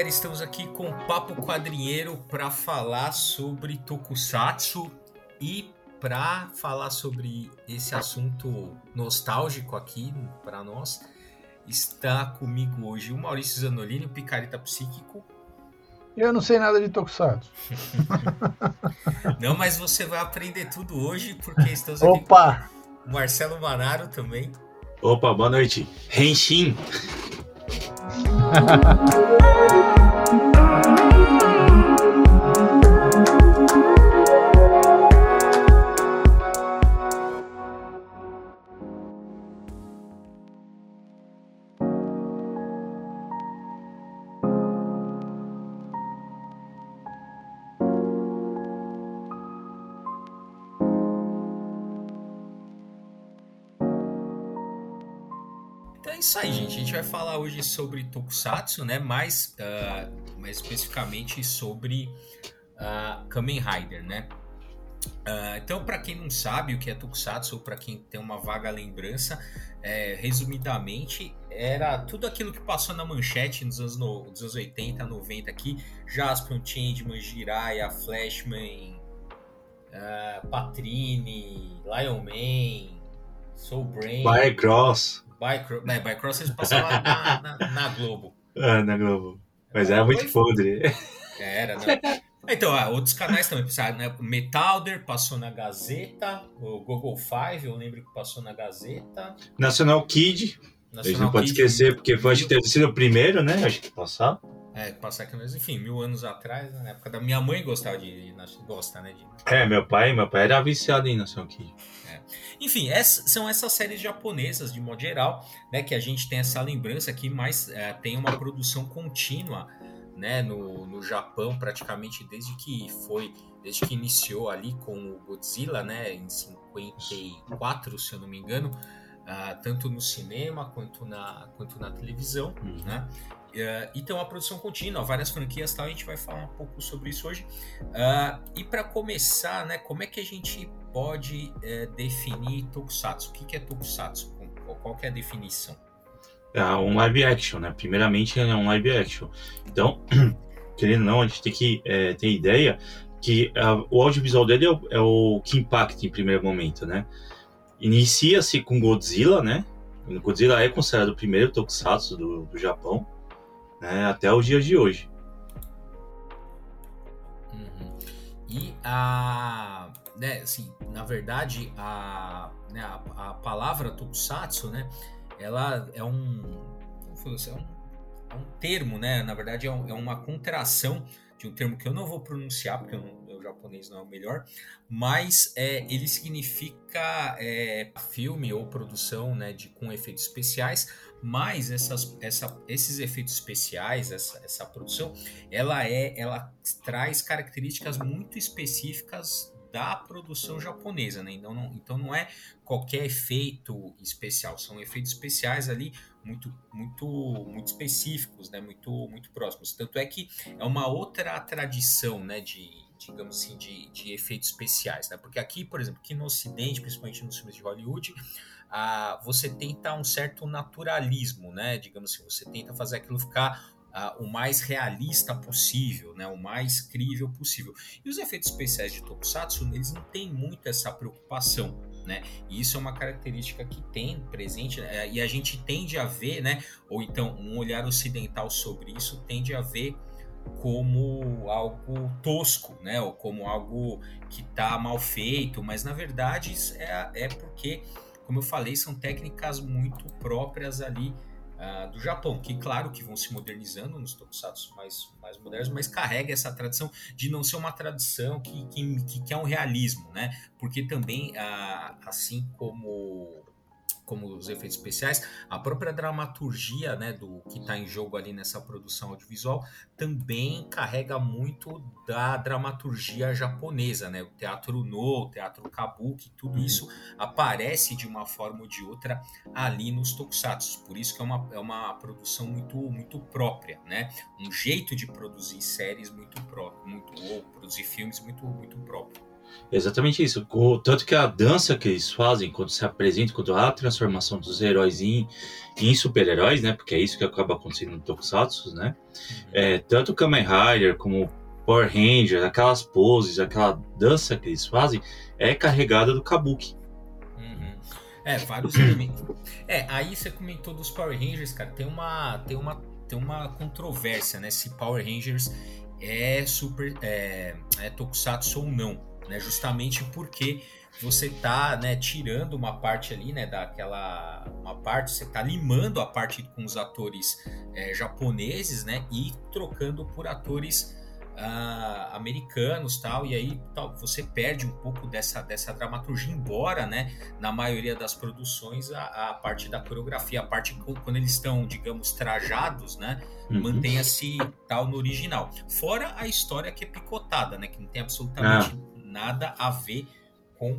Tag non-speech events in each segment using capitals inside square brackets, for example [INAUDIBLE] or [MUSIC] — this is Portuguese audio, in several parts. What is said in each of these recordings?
galera, estamos aqui com o Papo Quadrinheiro para falar sobre Tokusatsu e para falar sobre esse assunto nostálgico aqui para nós. Está comigo hoje o Maurício Zanolini, o Picareta Psíquico. Eu não sei nada de Tokusatsu. [LAUGHS] não, mas você vai aprender tudo hoje porque estamos aqui Opa! com o Marcelo Manaro também. Opa, boa noite. Henshin. Ha ha ha. Isso aí, gente. A gente vai falar hoje sobre Tokusatsu, né? Mais, uh, mais especificamente sobre uh, Kamen Rider, né? Uh, então, para quem não sabe o que é Tokusatsu, ou para quem tem uma vaga lembrança, é, resumidamente, era tudo aquilo que passou na manchete nos anos, no, nos anos 80, 90 aqui. Jaspion, Changeman, Jiraiya, Flashman, uh, Patrine, Lion Man, Soul Brain... Firecross. Bycross, né, Bycross eles passavam na, na, na, Globo. [LAUGHS] Ah, na Globo. Mas era, era muito podre. Era, né? Então, ah, outros canais também passaram, né? Metalder passou na Gazeta, o Google Five, eu lembro que passou na Gazeta. Nacional Kid. Nacional a gente não pode Kid, esquecer, porque foi, acho que ter sido o primeiro, né? Acho que passar. É, passar aqui mesmo, enfim, mil anos atrás, né, na época da minha mãe gostava de. Gosta, né? De... É, meu pai, meu pai era viciado em Nacional Kid. Enfim, essa, são essas séries japonesas, de modo geral, né, que a gente tem essa lembrança aqui, mas é, tem uma produção contínua né, no, no Japão, praticamente desde que foi, desde que iniciou ali com o Godzilla, né, em 54, se eu não me engano, uh, tanto no cinema quanto na, quanto na televisão, uhum. né? Uh, e tem uma produção contínua, várias franquias tal, a gente vai falar um pouco sobre isso hoje. Uh, e para começar, né, como é que a gente pode é, definir Tokusatsu? O que, que é Tokusatsu? Qual, que é a definição? É um live action, né? Primeiramente é um live action. Então, [CLEARS THROAT] querendo ou não, a gente tem que é, ter ideia que uh, o audiovisual dele é o, é o, que impacta em primeiro momento, né? Inicia-se com Godzilla, né? Godzilla é considerado o primeiro Tokusatsu do, do Japão né, até os dias de hoje. Uhum. E a, né, assim, na verdade, a, né, a, a, palavra tokusatsu, né, ela é um, é um, é um termo, né, na verdade é, um, é uma contração de um termo que eu não vou pronunciar, porque eu não, o japonês não é o melhor, mas é, ele significa é, filme ou produção né, de, com efeitos especiais, mas essas, essa, esses efeitos especiais, essa, essa produção, ela é, ela traz características muito específicas da produção japonesa, né? Então não, então não é qualquer efeito especial, são efeitos especiais ali muito muito muito específicos, né? Muito muito próximos. Tanto é que é uma outra tradição, né? De digamos assim de, de efeitos especiais, né? Porque aqui, por exemplo, aqui no Ocidente, principalmente nos filmes de Hollywood, ah, você tenta um certo naturalismo, né? Digamos assim, você tenta fazer aquilo ficar Uh, o mais realista possível, né, o mais crível possível. E os efeitos especiais de Tokusatsu, eles não têm muito essa preocupação, né? E isso é uma característica que tem presente né? e a gente tende a ver, né? Ou então um olhar ocidental sobre isso tende a ver como algo tosco, né? Ou como algo que está mal feito, mas na verdade é, é porque, como eu falei, são técnicas muito próprias ali uh, do Japão, que claro que vão se modernizando nos tokusatsu mais, mais modernos, mas carrega essa tradição de não ser uma tradição que, que, que quer um realismo, né? Porque também, uh, assim como como os efeitos especiais, a própria dramaturgia né, do que está em jogo ali nessa produção audiovisual também carrega muito da dramaturgia japonesa, né? O teatro no, o teatro kabuki, tudo uhum. isso aparece de uma forma ou de outra ali nos tokusatsu. Por isso que é uma, é uma produção muito, muito própria, né? Um jeito de produzir séries muito próprio, muito, ou produzir filmes muito, muito próprio. Exatamente isso. O, tanto que a dança que eles fazem quando se apresentam, quando há a transformação dos heróis em, em super-heróis, né? Porque é isso que acaba acontecendo no Tokusatsu, né? É, tanto o Kamen Rider como Power Rangers, aquelas poses, aquela dança que eles fazem, é carregada do Kabuki. Uhum. É, vários elementos. É, aí você comentou dos Power Rangers, cara. Tem uma, tem uma, tem uma controvérsia, né? Se Power Rangers é super é, é Tokusatsu ou não, né? Justamente porque você tá, né, tirando uma parte ali, né, daquela uma parte, você tá limando a parte com os atores é, japoneses, né, e trocando por atores uh, americanos tal, e aí tal, você perde um pouco dessa, dessa dramaturgia, embora, né, na maioria das produções, a, a parte da coreografia, a parte quando eles estão, digamos, trajados, né, uhum. mantenha-se tal no original. Fora a história que é picotada, né, que não tem absolutamente ah. Nada a ver com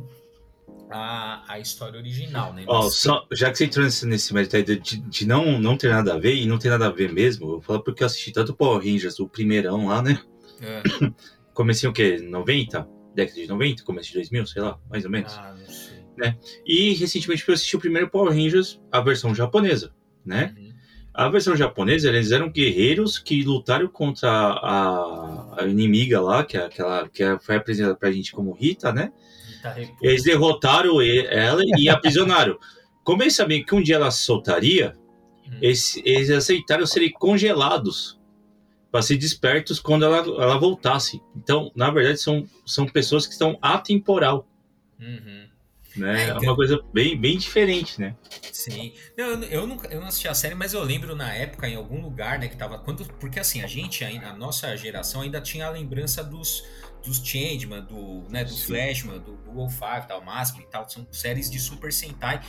a, a história original, né? Oh, só, já que você entrou nesse, nesse mérito aí de, de, não, não ter nada a ver, e não tem nada a ver mesmo, eu vou falar porque eu assisti tanto o Power Rangers, o primeirão lá, né? É. [COUGHS] Comecei o quê? 90? Década de 90? Começo de 2000, sei lá, mais ou menos. Ah, não sei. Né? E recentemente eu assisti o primeiro Power Rangers, a versão japonesa, né? Uhum. A versão japonesa, eles eram guerreiros que lutaram contra a, a inimiga lá, que, é aquela, que é, foi apresentada pra gente como Rita, né? Eles derrotaram ela e [LAUGHS] aprisionaram. Como eles sabiam que um dia ela soltaria, uhum. eles, eles aceitaram serem congelados para ser despertos quando ela, ela voltasse. Então, na verdade, são, são pessoas que estão atemporal. Uhum. Né? É, então... é uma coisa bem, bem diferente, né? Sim. Eu, eu, nunca, eu não assisti a série, mas eu lembro na época, em algum lugar, né, que tava. Quando, porque assim, a gente, a nossa geração ainda tinha a lembrança dos, dos Changeman, do, né, do Flashman, do Google Five, tal, Mask e tal. São séries de Super Sentai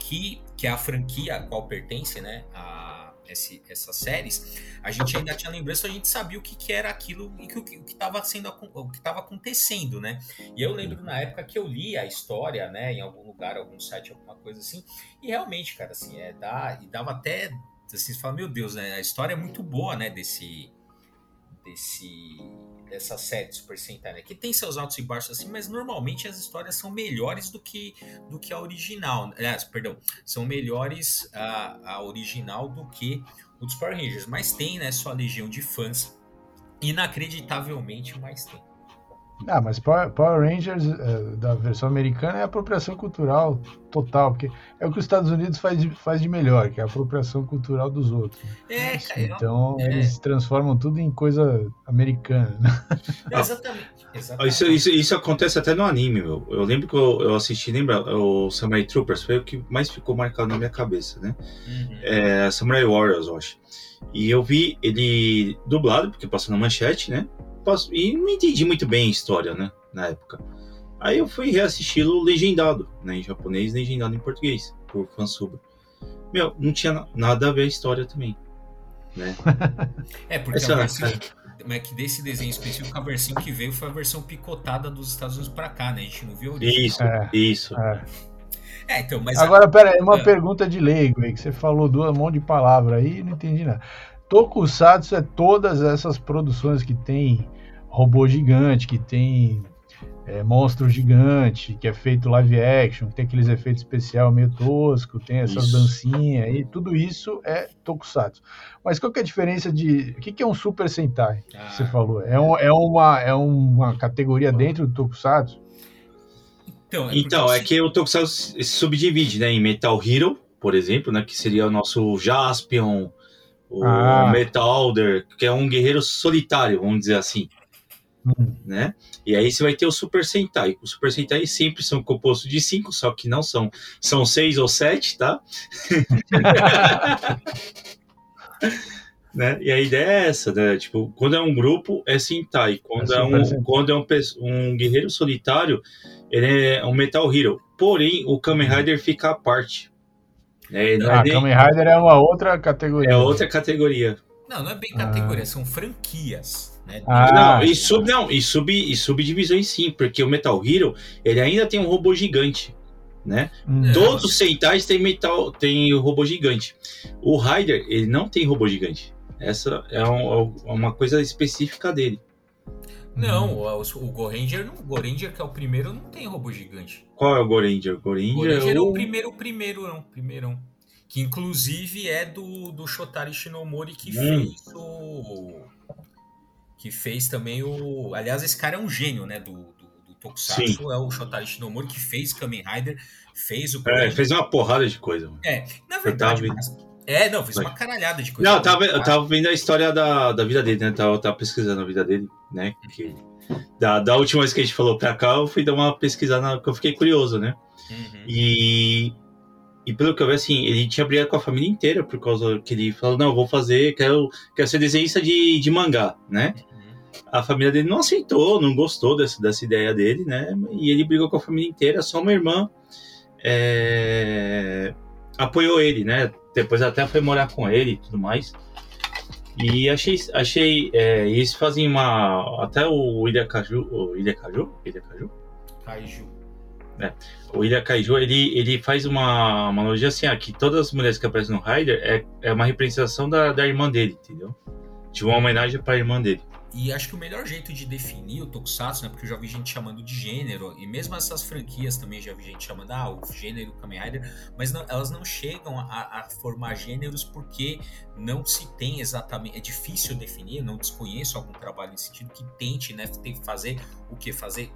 que, que é a franquia a qual pertence, né? A, esse, essas séries, a gente ainda tinha lembrança, a gente sabia o que, que era aquilo e que, o que estava sendo o que estava acontecendo, né? E eu lembro na época que eu li a história, né, em algum lugar, algum site, alguma coisa assim, e realmente, cara, assim, é dá, e dava até assim, você fala, meu Deus, né, a história é muito boa, né, desse desse dessa série Super Sentai, né? Que tem seus altos e baixos assim, mas normalmente as histórias são melhores do que do que a original. Aliás, perdão, são melhores a, a original do que o dos Power Rangers, mas tem, né, sua legião de fãs inacreditavelmente mais tem. Ah, mas Power, Rangers é, da versão americana é apropriação cultural total, porque é o que os Estados Unidos faz de, faz de melhor, que é a apropriação cultural dos outros. É, cara, então é. eles transformam tudo em coisa americana. Né? exatamente. Exatamente. Isso, isso, isso, acontece até no anime, meu. Eu lembro que eu, eu, assisti, lembra? O Samurai Troopers foi o que mais ficou marcado na minha cabeça, né? Uhum. É, Samurai Warriors, eu acho. E eu vi ele dublado, porque passou na manchete, né? E não entendi muito bem a história, né? Na época. Aí eu fui reassisti-lo legendado, né? Em japonês, legendado em português, por fansub. Meu, não tinha nada a ver a história também. Né? [LAUGHS] é, porque Essa, a versão, é que desse desenho específico, a versão que veio foi a versão picotada dos Estados Unidos para cá, né? A gente não viu original. Isso, é, isso. É. É, então, mas Agora, a... pera aí, uma é. pergunta de leigo aí, que você falou duas mãos de palavra aí e não entendi nada. Tokusatsu é todas essas produções que tem robô gigante, que tem é, monstro gigante, que é feito live action, que tem aqueles efeitos especiais meio tosco, tem essas isso. dancinhas e tudo isso é Tokusatsu. Mas qual que é a diferença de. O que, que é um Super Sentai? Ah. Você falou. É, um, é, uma, é uma categoria dentro do Tokusatsu? Então, é, então, é que o Tokusatsu se subdivide né, em Metal Hero, por exemplo, né, que seria o nosso Jaspion, o ah. Metalder, que é um guerreiro solitário, vamos dizer assim. Hum. Né? E aí você vai ter o Super Sentai. O Super Sentai sempre são compostos de cinco, só que não são. São seis ou sete, tá? [LAUGHS] né? E a ideia é essa, né? Tipo, quando é um grupo, é Sentai. Quando é, é um, quando é um, um guerreiro solitário, ele é um Metal Hero. Porém, o Kamen Rider fica à parte. É, ah, é Kamen Rider é uma outra categoria. É outra categoria. Não, não é bem categoria, ah. são franquias. Né? Ah. Não, e, sub, não e, sub, e subdivisões sim, porque o Metal Hero ele ainda tem um robô gigante. Né? Hum. Todos os Sentais têm metal, tem o robô gigante. O Rider, ele não tem robô gigante. Essa é um, é uma coisa específica dele. Não, o, o Goranger, o Goranger, que é o primeiro, não tem robô gigante. Qual é o Goranger? O Goranger, Goranger é o o primeiro, o primeiro, não, primeiro. Que inclusive é do, do Shotari Shinomori que Hum. fez o. Que fez também o. Aliás, esse cara é um gênio, né? Do, do, do Tokusatsu. É o Shotari Shinomori que fez Kamen Rider, fez o. É, fez uma porrada de coisa. mano. É, na Eu verdade. tava mas- É, não, fez uma caralhada de coisa. Não, eu tava, eu tava vendo a história da, da vida dele, né? Tava, tava pesquisando a vida dele, né? Que, da, da última vez que a gente falou pra cá, eu fui dar uma pesquisada, que eu fiquei curioso, né? Uhum. E, e pelo que eu vi, assim, ele tinha brigado com a família inteira por causa que ele falou, não, eu vou fazer, quero, quero ser desenhista de, de mangá, né? A família dele não aceitou, não gostou dessa, dessa ideia dele, né? E ele brigou com a família inteira, só uma irmã é, apoiou ele, né? Depois até foi morar com ele e tudo mais. E achei, achei é, eles fazem uma, até o Ilha Caju, o Ilha Caju, Ilha Caju, Kaiju. o Ilha Kaiju, ele, ele faz uma, uma analogia assim, ah, que todas as mulheres que aparecem no Rider é, é uma representação da, da irmã dele, entendeu? De uma homenagem para a irmã dele. E acho que o melhor jeito de definir o Tokusatsu, né? Porque eu já vi gente chamando de gênero, e mesmo essas franquias também já vi gente chamando, ah, o gênero Kamen Rider, mas não- elas não chegam a, a formar gêneros porque não se tem exatamente. É difícil definir, não desconheço algum trabalho nesse sentido que tente, né? Fazer o que? Fazer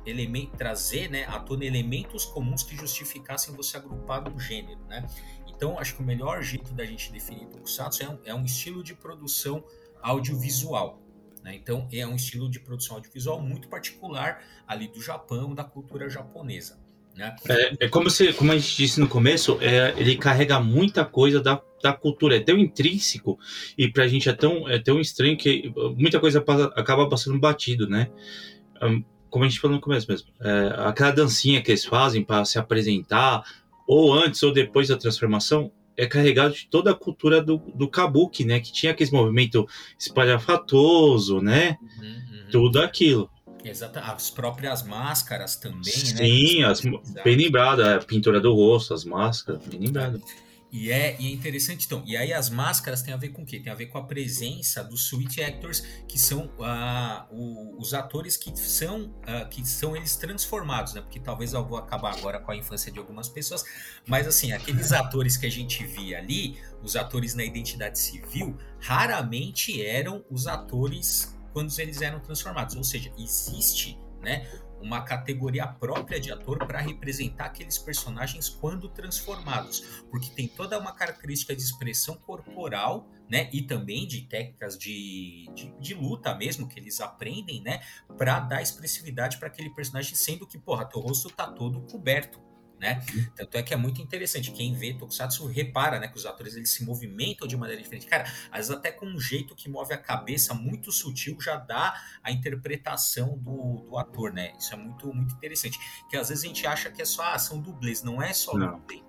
trazer, né, à tona elementos comuns que justificassem você agrupar num gênero, né? Então, acho que o melhor jeito da gente definir Tokusatsu é um, é um estilo de produção audiovisual. Né? Então, é um estilo de produção audiovisual muito particular ali do Japão, da cultura japonesa. Né? É, é como, se, como a gente disse no começo, é, ele carrega muita coisa da, da cultura, é tão intrínseco e pra gente é tão, é tão estranho que muita coisa passa- acaba passando batido, né? Hum, Como a gente falou no começo mesmo, é, aquela dancinha que eles fazem para se apresentar, ou antes ou depois da transformação, é carregado de toda a cultura do, do kabuki, né? Que tinha aquele movimento espalhafatoso, né? Tudo aquilo. Exato. As próprias máscaras também, né? Sim, as, Exato. bem lembrado, a pintura do rosto, as máscaras, bem lembrado. E é, e é interessante, então. E aí as máscaras têm a ver com o quê? Tem a ver com a presença dos Sweet Actors, que são ah, o- os atores que são, ah, que são eles transformados, né? Porque talvez eu vou acabar agora com a infância de algumas pessoas, mas assim, aqueles atores que a gente via ali, os atores na identidade civil, raramente eram os atores quando eles eram transformados. Ou seja, existe, né? Uma categoria própria de ator para representar aqueles personagens quando transformados porque tem toda uma característica de expressão corporal, né? E também de técnicas de, de, de luta mesmo, que eles aprendem, né? Pra dar expressividade para aquele personagem, sendo que, porra, teu rosto tá todo coberto. Né? Tanto é que é muito interessante. Quem vê Tokusatsu repara né, que os atores eles se movimentam de maneira diferente. Cara, às vezes até com um jeito que move a cabeça muito sutil já dá a interpretação do, do ator, né? Isso é muito, muito interessante. Que às vezes a gente acha que é só ah, são dublês. Não é só Não. dublê.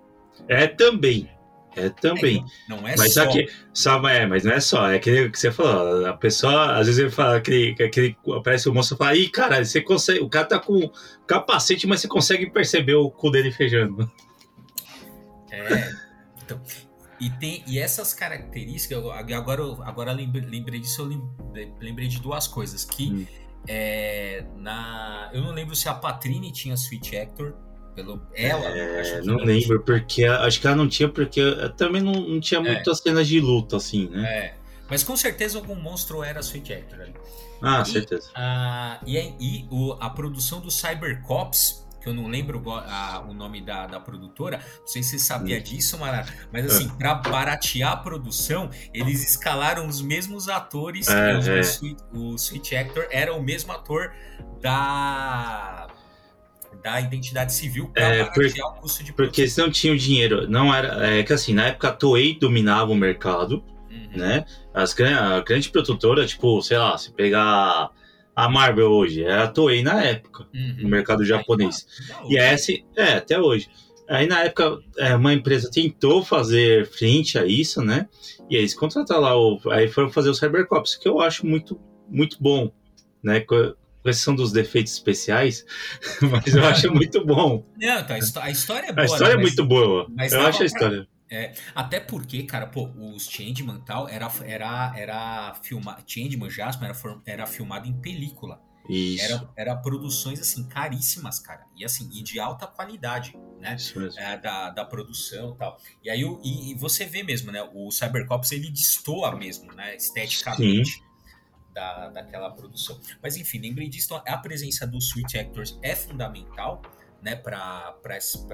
É também. É também. Não é mas só. aqui, só, é, mas não é só. É aquele que você falou. A pessoa, às vezes, ele fala aquele, aquele aparece o moço e fala, ih, cara, você consegue. O cara tá com capacete, mas você consegue perceber o cu dele fechando. É. Então, e, tem, e essas características, agora, agora lembrei, lembrei disso, eu lembrei, lembrei de duas coisas. Que Hum. é, na. Eu não lembro se a Patrine tinha Sweet Actor. Pelo, ela, É, acho que não lembro, porque acho que ela não tinha, porque também não, não tinha muitas cenas de luta, assim, né? É. Mas com certeza algum monstro era Sweet Actor ali. Ah, E- certeza. Ah, e aí- e o- a produção do Cybercops, que eu não lembro a- o nome da, da produtora, não sei se você sabia disso, Mara, mas assim, pra baratear a produção, eles escalaram os mesmos atores, É, é. o, Sweet, o Sweet Actor era o mesmo ator da da identidade civil pra É, baratear o custo de Porque eles não tinham dinheiro. Não era. É que assim, na época a Toei dominava o mercado, Uhum. né? As a grande produtora, tipo, sei lá, se pegar a Marvel hoje, era a Toei na época, Uhum. no mercado japonês. Ainda E hoje. essa, é, até hoje. Aí na época, é, uma empresa tentou fazer frente a isso, né? E aí eles contrataram lá, o, aí foram fazer o Cybercops, que eu acho muito, muito bom, né? Com com exceção dos defeitos especiais, [LAUGHS] mas eu acho muito bom. Não, então, a histó- a história é boa. A história é né? Mas- muito boa. mas eu acho a pra- história. Até porque, cara, pô, os Changeman tal era, era, era filmado. Changeman Jasper era, era filmado em película. Isso. Era, era produções assim caríssimas, cara. E assim, e de alta qualidade, né? É, da, da produção e tal. E aí e, e, você vê mesmo, né? O Cybercops ele destoa mesmo, né? Esteticamente. Sim. Da, daquela produção. Mas enfim, lembrei disso, a presença dos Sweet Actors é fundamental, né, para esse,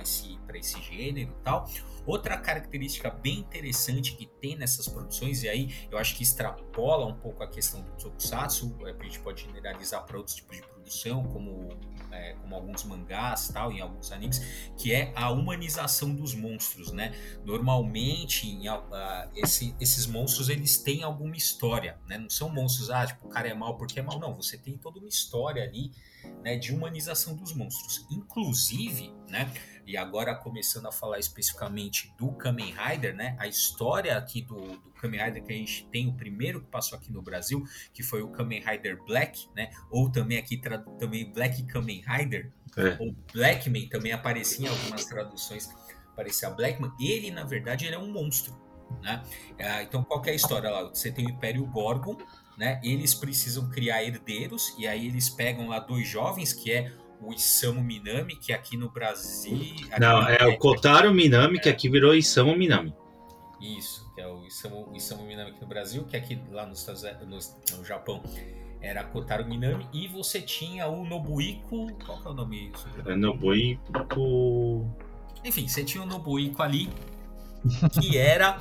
esse, esse gênero e tal. Outra característica bem interessante que tem nessas produções, e aí eu acho que extrapola um pouco a questão do tokusatsu, é, a gente pode generalizar para outros tipos de produção, como, é, como alguns mangás tal, em alguns animes, que é a humanização dos monstros, né? Normalmente, em, uh, esse, esses monstros, eles têm alguma história, né? Não são monstros, ah, tipo, o cara é mal porque é mal, não. Você tem toda uma história ali, né, de humanização dos monstros. Inclusive, né, e agora começando a falar especificamente do Kamen Rider, né, a história aqui do, do Kamen Rider que a gente tem, o primeiro que passou aqui no Brasil, que foi o Kamen Rider Black, né, ou também aqui também Black Kamen Rider, é. ou Blackman também aparecia em algumas traduções, aparecia Blackman, ele na verdade ele é um monstro, né? Ah, então qual é a história lá? Você tem o Império Gorgon, né? Eles precisam criar herdeiros e aí eles pegam lá dois jovens que é o Isamu Minami, que aqui no Brasil. Aqui Não, no... é o Kotaro Minami, é. que aqui virou Isamu Minami. Isso, que é o Isamu, Isamu Minami aqui no Brasil, que aqui lá nos, no, no Japão era Kotaro Minami, e você tinha o Nobuiko. Qual que é o nome? É Nobuiko. Enfim, você tinha o Nobuiko ali, que era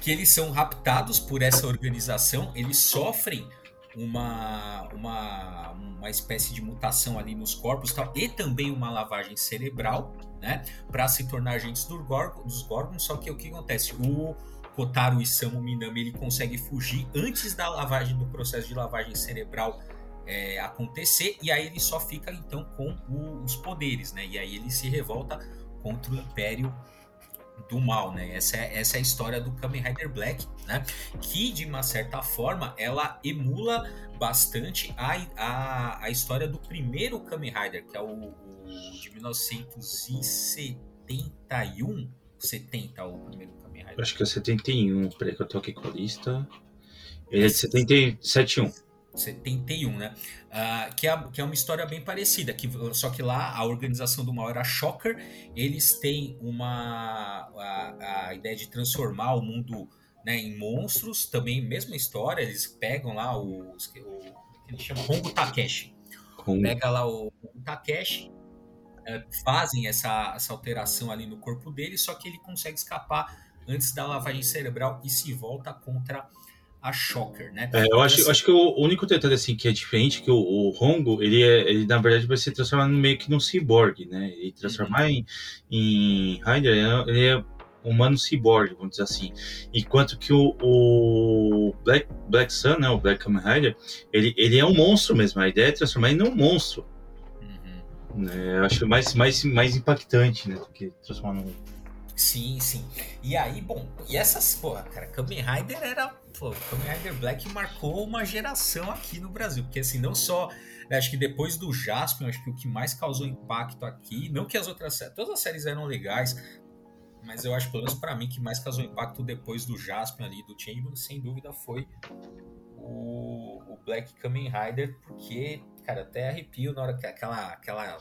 que eles são raptados por essa organização, eles sofrem uma, uma, uma espécie de mutação ali nos corpos tal, e também uma lavagem cerebral, né, para se tornar agentes do Gorgon, dos Gorgons. Só que o que acontece? O Kotaro Isamu Minami ele consegue fugir antes da lavagem do processo de lavagem cerebral é, acontecer e aí ele só fica então com o, os poderes, né? E aí ele se revolta contra o Império do mal, né? Essa é, essa é a história do Kamen Rider Black, né? Que de uma certa forma ela emula bastante a, a, a história do primeiro Kamen Rider, que é o, o de 1971, 70 o primeiro Kamen Rider. Acho que é 71, peraí que eu tô aqui com a lista. Ele é de 77 71, né? Uh, que, é, que é uma história bem parecida, que, só que lá a organização do mal era Shocker, eles têm uma a, a ideia de transformar o mundo né, em monstros, também mesma história, eles pegam lá o, o que eles chamam Hongo Takeshi, Hongo. pega lá o, o Takeshi, uh, fazem essa, essa alteração ali no corpo dele, só que ele consegue escapar antes da lavagem cerebral e se volta contra a Shocker, né? É, eu acho, acho que o único detalhe assim que é diferente que o, o Hongo, ele, é, ele na verdade vai se transformar meio que num cyborg, né? Ele transformar uhum. em, em Rider, ele é humano cyborg, vamos dizer assim. Enquanto que o, o Black, Black Sun, né, o Black Kamen Rider, ele, ele é um monstro mesmo. A ideia é transformar ele num monstro. Uhum. Eu acho mais, mais, mais impactante, né, do que transformar num Sim, sim. E aí, bom, e essas, porra, cara, Kamen Rider era, pô, Kamen Rider Black marcou uma geração aqui no Brasil, porque assim, não só, né, acho que depois do Jaspion, acho que o que mais causou impacto aqui, não que as outras todas as séries eram legais, mas eu acho, pelo menos pra mim, que mais causou impacto depois do Jaspion ali, do Changeman, sem dúvida foi o, o Black Kamen Rider, porque cara, até arrepio na hora que aquela, aquela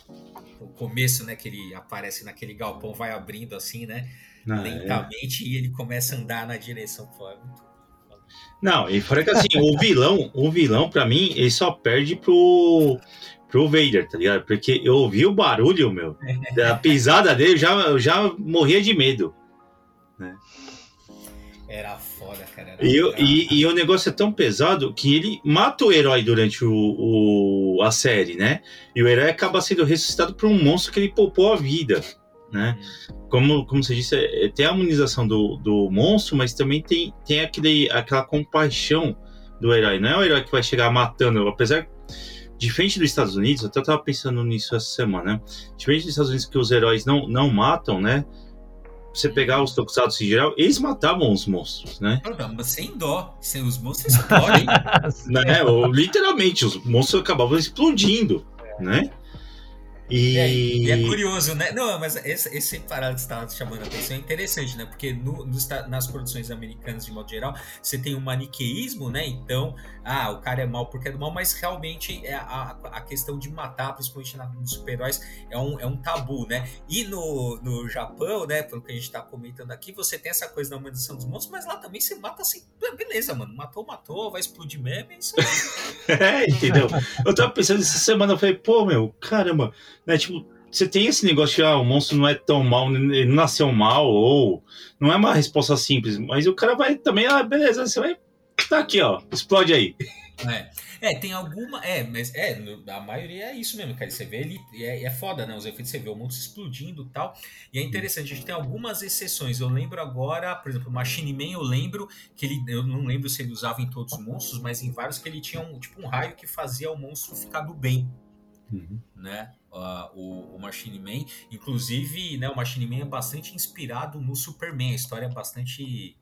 o começo, né, que ele aparece naquele galpão, vai abrindo assim, né, ah, lentamente é. e ele começa a andar na direção, pô, é muito não, e fora que assim, o vilão, o vilão para mim, ele só perde pro pro Vader, tá ligado? Porque eu ouvi o barulho, meu, da [LAUGHS] pisada dele, eu já eu já morria de medo, né? Era foda, cara. Era e, e, e, o negócio é tão pesado que ele mata o herói durante o, o, a série, né? E o herói acaba sendo ressuscitado por um monstro que ele poupou a vida, né? Uhum. Como, como você disse, é, tem a harmonização do, do monstro, mas também tem, tem aquele, aquela compaixão do herói. Não é o herói que vai chegar matando, apesar diferente dos Estados Unidos, eu até estava pensando nisso essa semana, né? Diferente dos Estados Unidos que os heróis não, não matam, né? Você pegar os tokusatsu em geral, eles matavam os monstros, né? Não, sem dó. Sem os monstros explodem. [LAUGHS] né? Ou, literalmente, os monstros acabavam explodindo, né? E... É, e é curioso, né? Não, mas esse, esse parado que você estava chamando a atenção é interessante, né? Porque no, no, nas produções americanas, de modo geral, você tem um maniqueísmo, né? Então, ah, o cara é mal porque é do mal, mas realmente é a, a questão de matar, principalmente nos super-heróis, é um, é um tabu, né? E no, no Japão, né, pelo que a gente está comentando aqui, você tem essa coisa da humanização dos monstros, mas lá também você mata assim, beleza, mano, matou, matou, vai explodir mesmo, é isso [LAUGHS] É, entendeu? Eu tava pensando essa semana, eu falei, pô, meu, caramba, né, tipo, você tem esse negócio de ah, o monstro não é tão mal, ele nasceu mal, ou não é uma resposta simples, mas o cara vai também, ah, beleza, você vai tá aqui, ó, explode aí. É. é, tem alguma. É, mas é, a maioria é isso mesmo, cara. Você vê ele. É, é foda, né? Os efeitos, você vê o mundo explodindo e tal. E é interessante, a gente tem algumas exceções. Eu lembro agora, por exemplo, o Machine Man, eu lembro que ele. Eu não lembro se ele usava em todos os monstros, mas em vários que ele tinha um, tipo um raio que fazia o monstro ficar do bem. Uhum. Né? Uh, o, o, Machine Man. Inclusive, né, o Machine Man é bastante inspirado no Superman. A história é bastante,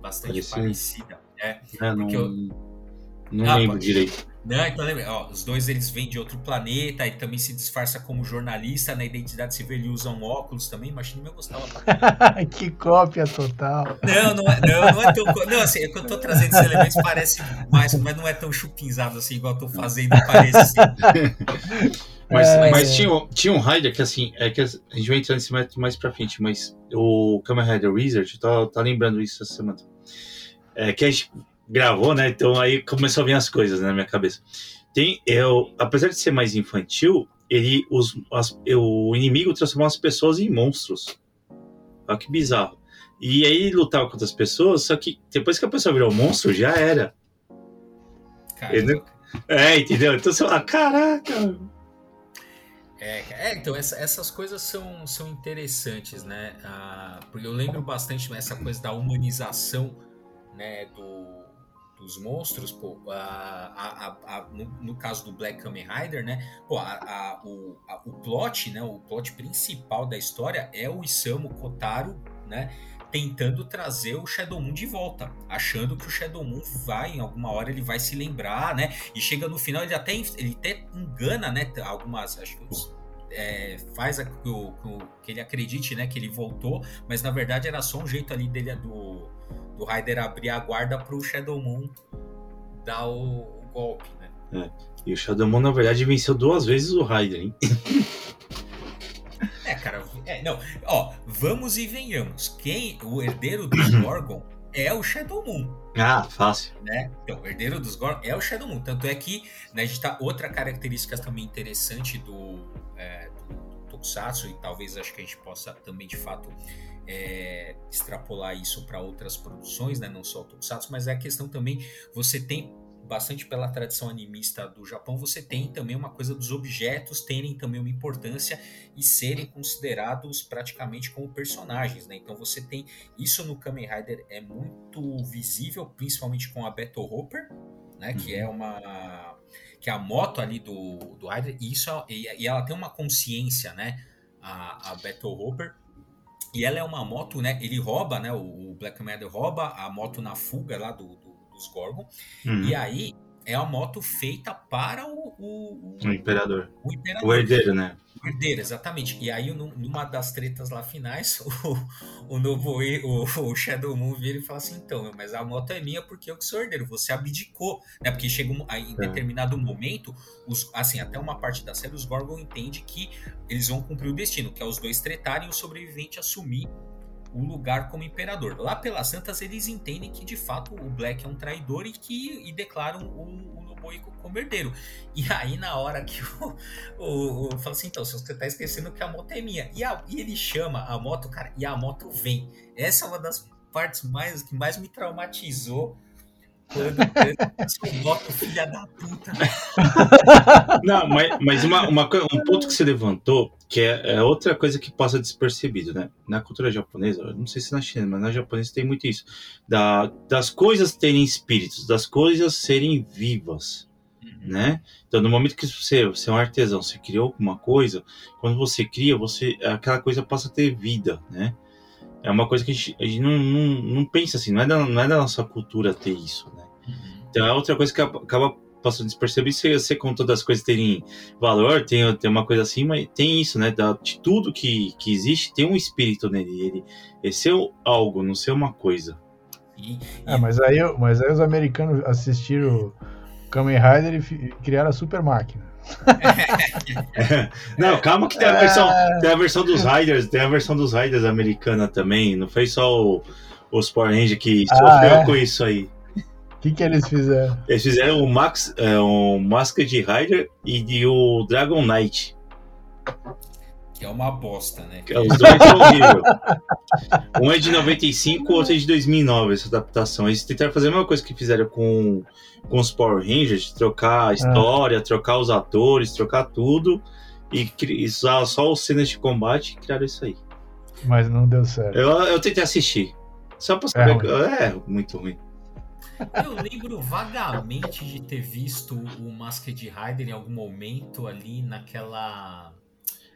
bastante parecida. É, é não, eu... não ah, lembro pode... direito. Não, então lembra, ó, os dois eles vêm de outro planeta e também se disfarça como jornalista, na identidade civil ele usa um óculos também, Man eu gostava. que cópia total. Não, não é, não, não é tão. Não, assim, é que eu tô trazendo esses elementos, parece mais, mas não é tão chupinzado assim, igual eu tô fazendo, parece assim. [LAUGHS] Mas, é... mas tinha, tinha um Rider que assim, é que a gente vai entrar nesse método mais pra frente, mas o Kamen Rider Wizard, tá, tá lembrando isso essa semana. É, que a gente gravou, né? Então aí começou a vir as coisas né, na minha cabeça. Tem, eu, apesar de ser mais infantil, ele, os, as, o inimigo transformou as pessoas em monstros. Olha que bizarro. E aí ele lutava contra as pessoas, só que depois que a pessoa virou monstro, já era. É, entendeu? Então você fala, caraca, é, é, então essa, essas coisas são, são interessantes, né? Ah, porque eu lembro bastante essa coisa da humanização, né, do, dos monstros, pô, a, a, a, no, no, caso do Black Kamen Rider, né, pô, o, o plot, né, o plot principal da história é o Isamu Kotaro, né, tentando trazer o Shadow Moon de volta, achando que o Shadow Moon vai, em alguma hora ele vai se lembrar, né? E chega no final, ele até, ele até engana, né? Algumas, acho que os, é, faz a, o, que ele acredite, né? Que ele voltou, mas na verdade era só um jeito ali dele do, do Raider abrir a guarda pro Shadow Moon dar o, o golpe, né? É. E o Shadow Moon, na verdade, venceu duas vezes o Raider, hein? É, cara, é, não, ó, vamos e venhamos. Quem, o herdeiro dos Gorgon é o Shadow Moon. Ah, fácil. Né? Então, o herdeiro dos Gorgon é o Shadow Moon. Tanto é que, né, a gente tá, outra característica também interessante do, é, do, do Tokusatsu, e talvez acho que a gente possa também, de fato, é, extrapolar isso para outras produções, né, não só o Tokusatsu, mas é a questão também, você tem bastante pela tradição animista do Japão, você tem também uma coisa dos objetos terem também uma importância e serem considerados praticamente como personagens, né? Então você tem isso no Kamen Rider é muito visível, principalmente com a Battle Hopper, né? Uhum. Que é uma que é a moto ali do, do Rider e isso é, e, ela tem uma consciência, né? A, a Battle Hopper e ela é uma moto, né? Ele rouba, né? O, Black Matter rouba a moto na fuga lá do, do dos Gorgon. Uhum. E aí é a moto feita para o, o, o, o, imperador. o imperador. O herdeiro, né? O herdeiro, exatamente. E aí, numa das tretas lá finais, [LAUGHS] o, o novo o, o Shadow Moon vira e fala assim: então, mas a moto é minha porque eu que sou herdeiro, você abdicou, né? Porque chega um, em é. determinado momento, os, assim, até uma parte da série, os Gorgon entende que eles vão cumprir o destino, que é os dois tretarem e o sobrevivente assumir o lugar como imperador. Lá pelas Santas, eles entendem que de fato o Black é um traidor e que e declaram o, o Loboico como herdeiro. E aí, na hora que o, o, o fala assim: então, você tá esquecendo que a moto é minha. E, a, e ele chama a moto, cara, e a moto vem. Essa é uma das partes mais que mais me traumatizou voto, filha da puta. [LAUGHS] Não, mas, mas uma, uma, um ponto que você levantou, que é, é, outra coisa que passa despercebido, né? Na cultura japonesa, não sei se na China, mas na japonesa tem muito isso. Da, das coisas terem espíritos, das coisas serem vivas. Uhum. Né? Então, no momento que você, você é um artesão, você criou alguma coisa, quando você cria, você aquela coisa passa a ter vida, né? É uma coisa que a gente, a gente não, não, não, pensa assim, não é, da, não é da nossa cultura ter isso? Então é outra coisa que acaba passou despercebido. Você, você com todas as coisas terem valor, tem, tem uma coisa assim, mas tem isso, né? De tudo que, que existe, tem um espírito nele. Ele, ele ser algo, não ser uma coisa. É, mas, aí, mas aí os americanos assistiram Kamen Rider e criaram a super máquina. [LAUGHS] não, calma que tem a versão, é. tem a versão dos Riders, tem a versão dos Riders americana também. Não foi só o, os Power Rangers que ah, sofreu é? com isso aí. O que, que eles fizeram? Eles fizeram o Max, é, o Masked Rider e de o Dragon Knight. Que é uma bosta, né? Os dois são horríveis. Um é de 95, o outro é de 2009, essa adaptação. Eles tentaram fazer a mesma coisa que fizeram com, com os Power Rangers, trocar a ah. história, trocar os atores, trocar tudo e usar só os cenas de combate e criaram isso aí. Mas não deu certo. Eu, eu tentei assistir. Só pra saber. É, é muito ruim. Eu lembro vagamente de ter visto o Masked Rider em algum momento ali naquela.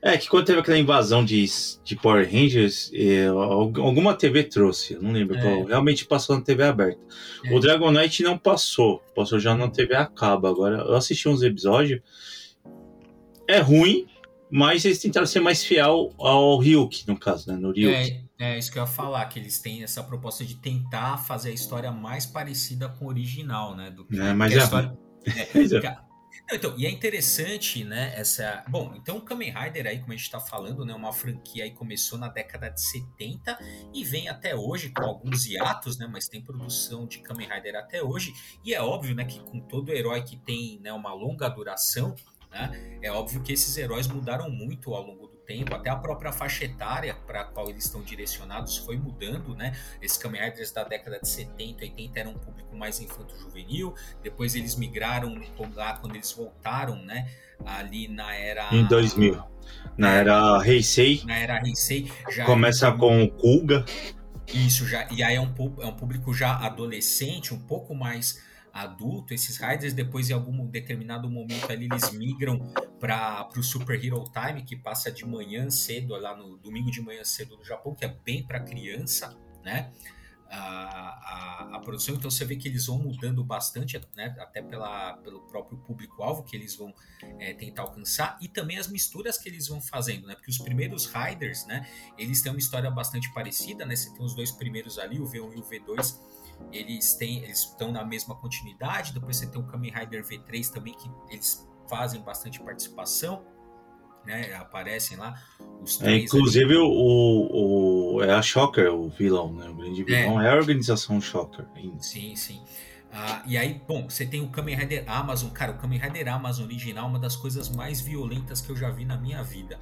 É, que quando teve aquela invasão de, de Power Rangers, é, alguma TV trouxe, eu não lembro é. qual. Realmente passou na TV aberta. É. O Dragon Knight não passou, passou já na TV a cabo. Agora, eu assisti uns episódios. É ruim, mas eles tentaram ser mais fiel ao Ryuk, no caso, né? No Ryuk. É, é isso que eu ia falar, que eles têm essa proposta de tentar fazer a história mais parecida com o original, né? Do que, é, mas [LAUGHS] é, história... é, então, e é interessante, né, essa... Bom, então o Kamen Rider aí, como a gente tá falando, né, uma franquia aí começou na década de 70 e vem até hoje com alguns hiatos, né, mas tem produção de Kamen Rider até hoje, e é óbvio, né, que com todo herói que tem, né, uma longa duração, né? É óbvio que esses heróis mudaram muito ao longo tempo, até a própria faixa etária para a qual eles estão direcionados foi mudando, né? Esses Kamen Riders da década de 70, 80 eram um público mais infanto-juvenil, depois eles migraram lá quando eles voltaram, né? Ali na era... Em 2000. Na era Heisei. Na era Heisei. Começa com o Kuga. Isso, já, e aí é um, é um público já adolescente, um pouco mais adulto, esses riders depois em algum determinado momento ali eles migram para o Super Hero Time, que passa de manhã cedo, lá no domingo de manhã cedo no Japão, que é bem para criança, né? A, a, a, produção, então você vê que eles vão mudando bastante, né? até pela, pelo próprio público-alvo que eles vão é, tentar alcançar, e também as misturas que eles vão fazendo, né? Porque os primeiros Riders, né? Eles têm uma história bastante parecida, né? Você tem os dois primeiros ali, o V1 e o V2, eles têm eles estão na mesma continuidade. Depois você tem o Kamen Rider V3 também que eles fazem bastante participação, né? Aparecem lá os é, três. É, inclusive ali. o, o é a Shocker o vilão, né? O grande vilão é, é a organização Shocker. Ainda. Sim, sim. Ah, e aí, bom, você tem o Kamen Rider Amazon. Cara, o Kamen Rider Amazon original é uma das coisas mais violentas que eu já vi na minha vida.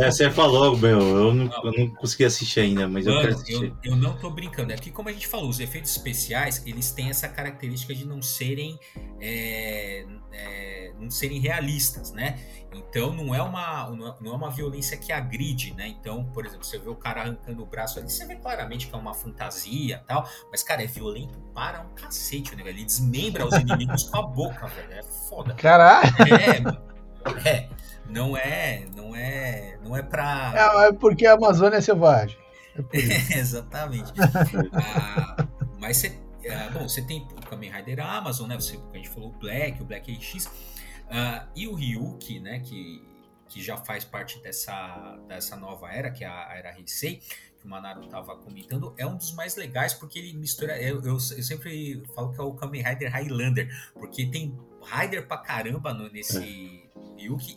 É, você falou, meu, eu não, não. eu não consegui assistir ainda, mas Mano, eu quero assistir. Eu, eu, não tô brincando. É que, como a gente falou, os efeitos especiais, eles têm essa característica de não serem é, é, não serem realistas, né? Então não é uma não é uma violência que agride, né? Então, por exemplo, você vê o cara arrancando o braço ali, você vê claramente que é uma fantasia tal, mas cara, é violento para um cacete, né? Ele desmembra os inimigos com a boca, velho. É foda. Caralho. É, é não é, não é, não é para. É, é porque a Amazônia é selvagem. É [LAUGHS] exatamente. [LAUGHS] ah, mas você, ah, bom, você tem o Kamen Rider Amazon, né? Você, a gente falou o Black, o Black RX, ah, e o Ryuki, né? Que, que já faz parte dessa, dessa nova era, que é a era Heisei, que o Manaro estava comentando, é um dos mais legais porque ele mistura. Eu, eu, eu, sempre falo que é o Kamen Rider Highlander, porque tem Rider pra caramba no, nesse.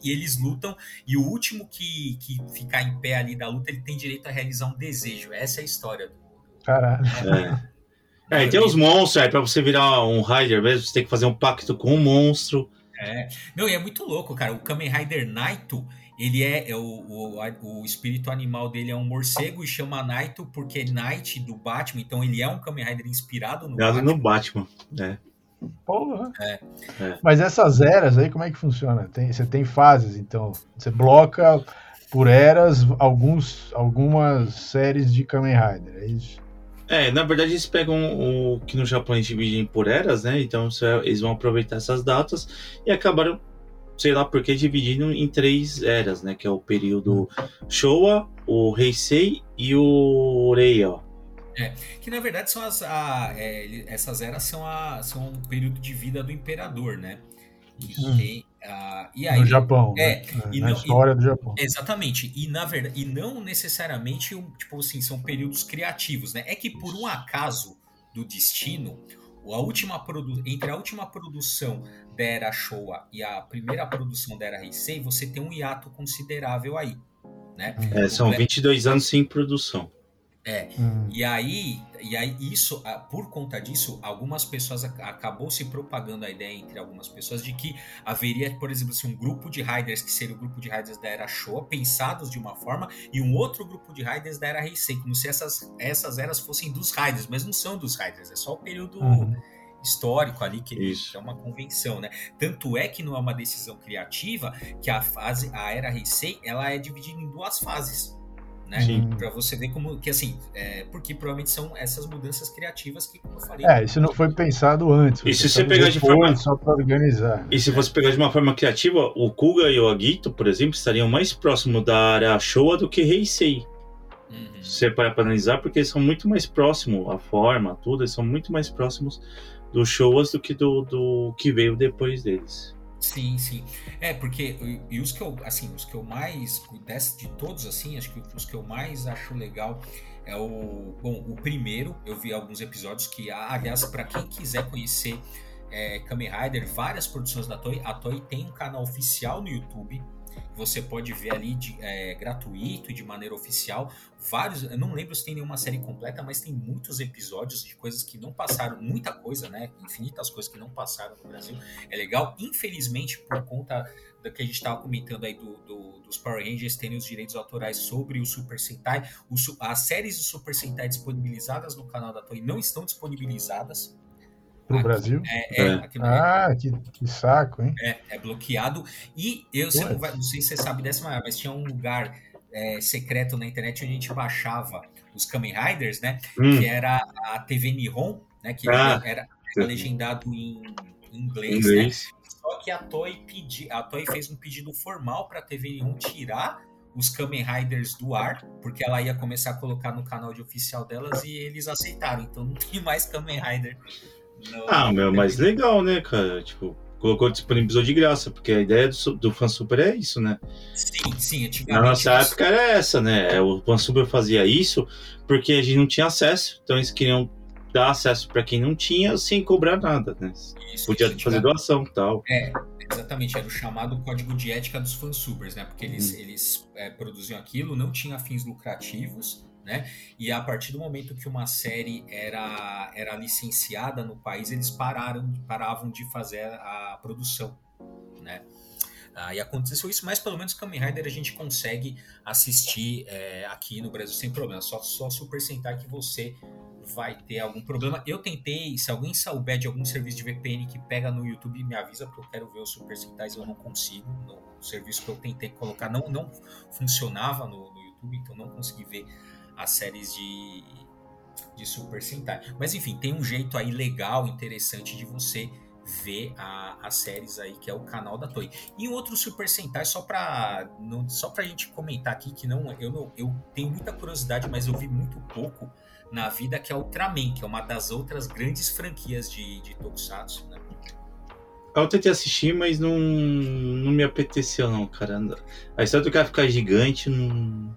E eles lutam, e o último que, que ficar em pé ali da luta, ele tem direito a realizar um desejo. Essa é a história do. Caralho. É. é, e tem os monstros, é, pra você virar um Rider mesmo, você tem que fazer um pacto com um monstro. É. Não, e é muito louco, cara. O Kamen Rider Naito, ele é, é o, o, o, espírito animal dele é um morcego e chama Naito porque é Night do Batman, então ele é um Kamen Rider inspirado no Batman. no Batman, né? Porra. É. É. Mas essas eras aí, como é que funciona? Tem, você tem fases, então. Você bloca por eras alguns, algumas séries de Kamen Rider, é isso? É, na verdade eles pegam o que no Japão eles dividem por eras, né? Então eles vão aproveitar essas datas e acabaram, sei lá por que, dividindo em três eras, né? Que é o período Showa, o Heisei e o Reiwa. É, que na verdade são as. A, é, essas eras são, a, são um período de vida do imperador, né? E, uh, e aí, no Japão. É, né? Na não, história e, do Japão. Exatamente. E na verdade, e não necessariamente, tipo assim, são períodos criativos, né? É que por um acaso do destino, a última produ entre a última produção da era Showa e a primeira produção da era Heisei, você tem um hiato considerável aí. Né? É, são 22 anos sem produção. É, hum. e aí, e aí isso, por conta disso, algumas pessoas acabou se propagando a ideia entre algumas pessoas de que haveria, por exemplo, assim, um grupo de riders que seria o grupo de riders da era Showa, pensados de uma forma, e um outro grupo de riders da era Heisei, como se essas, essas eras fossem dos riders, mas não são dos riders, é só o período uhum. histórico ali que, que, é uma convenção, né? Tanto é que não é uma decisão criativa que a fase, a era Heisei, ela é dividida em duas fases né? Para você ver como que assim, é, porque provavelmente são essas mudanças criativas que, como eu falei. É, isso não foi pensado antes. E se você pegar de forma só para organizar. E se você pegar de uma forma criativa, o Kuga e o Agito, por exemplo, estariam mais próximos da área Showa do que Heisei. Uhum. Se você para analisar, porque eles são muito mais próximos, a forma, tudo, eles são muito mais próximos dos Showas do que do, do que veio depois deles. Sim, sim. É, porque e os que eu, assim, os que eu mais de todos assim, acho que os que eu mais acho legal é o, bom, o primeiro, eu vi alguns episódios que aliás, para quem quiser conhecer é, Kamen Rider, várias produções da Toei, a Toei tem um canal oficial no YouTube você pode ver ali de, é, gratuito e de maneira oficial vários. Eu não lembro se tem nenhuma série completa, mas tem muitos episódios de coisas que não passaram, muita coisa, né? Infinitas coisas que não passaram no Brasil. É legal. Infelizmente, por conta do que a gente estava comentando aí do, do, dos Power Rangers terem os direitos autorais sobre o Super Sentai, o, as séries do Super Sentai disponibilizadas no canal da Toei não estão disponibilizadas Pro aqui, Brasil? É, é, no ah, que, que, saco, hein? É, é bloqueado. E eu você não, vai, não, sei se você sabe dessa, mas tinha um lugar é, secreto na internet onde a gente baixava os Kamen Riders, né? Hum. Que era a TV Nihon, né? Que ah. era, era legendado em inglês, inglês. Né? Só que a Toei, pedi, a Toei fez um pedido formal para a TV Nihon tirar os Kamen Riders do ar, porque ela ia começar a colocar no canal de oficial delas e eles aceitaram. Então não tem mais Kamen Rider não, ah, meu, mas legal, né, cara? Tipo, colocou disponibilizou de graça, porque a ideia do, do Fan Super é isso, né? Sim, sim. Na nossa época era essa, né? O Fan Super fazia isso porque a gente não tinha acesso, então eles queriam dar acesso para quem não tinha sem cobrar nada, né? Isso, Podia fazer doação e tal. É, exatamente, era o chamado código de ética dos fansubers, né? Porque eles, hum. eles é, produziam aquilo, não tinha fins lucrativos, né? E a partir do momento que uma série era, era licenciada no país, eles pararam, paravam de fazer a produção, né? Ah, e aconteceu isso, mas pelo menos Kamen Rider a gente consegue assistir é, aqui no Brasil sem problema. Só, só Super Sentai que você vai ter algum problema. Eu tentei, se alguém souber de algum serviço de VPN que pega no YouTube, me avisa, porque eu quero ver os Super Sentais eu não consigo. No serviço que eu tentei colocar não, não funcionava no, no YouTube, então não consegui ver as séries de, de Super Sentai. Mas enfim, tem um jeito aí legal, interessante de você ver a, as séries aí, que é o canal da Toei. E outro Super Sentai, só pra, não, só pra gente comentar aqui, que não eu, não, eu tenho muita curiosidade, mas eu vi muito pouco na vida, que é Ultraman, que é uma das outras grandes franquias de, de Tokusatsu, né? Eu tentei assistir, mas não, não me apeteceu não, cara. A história do cara ficar gigante não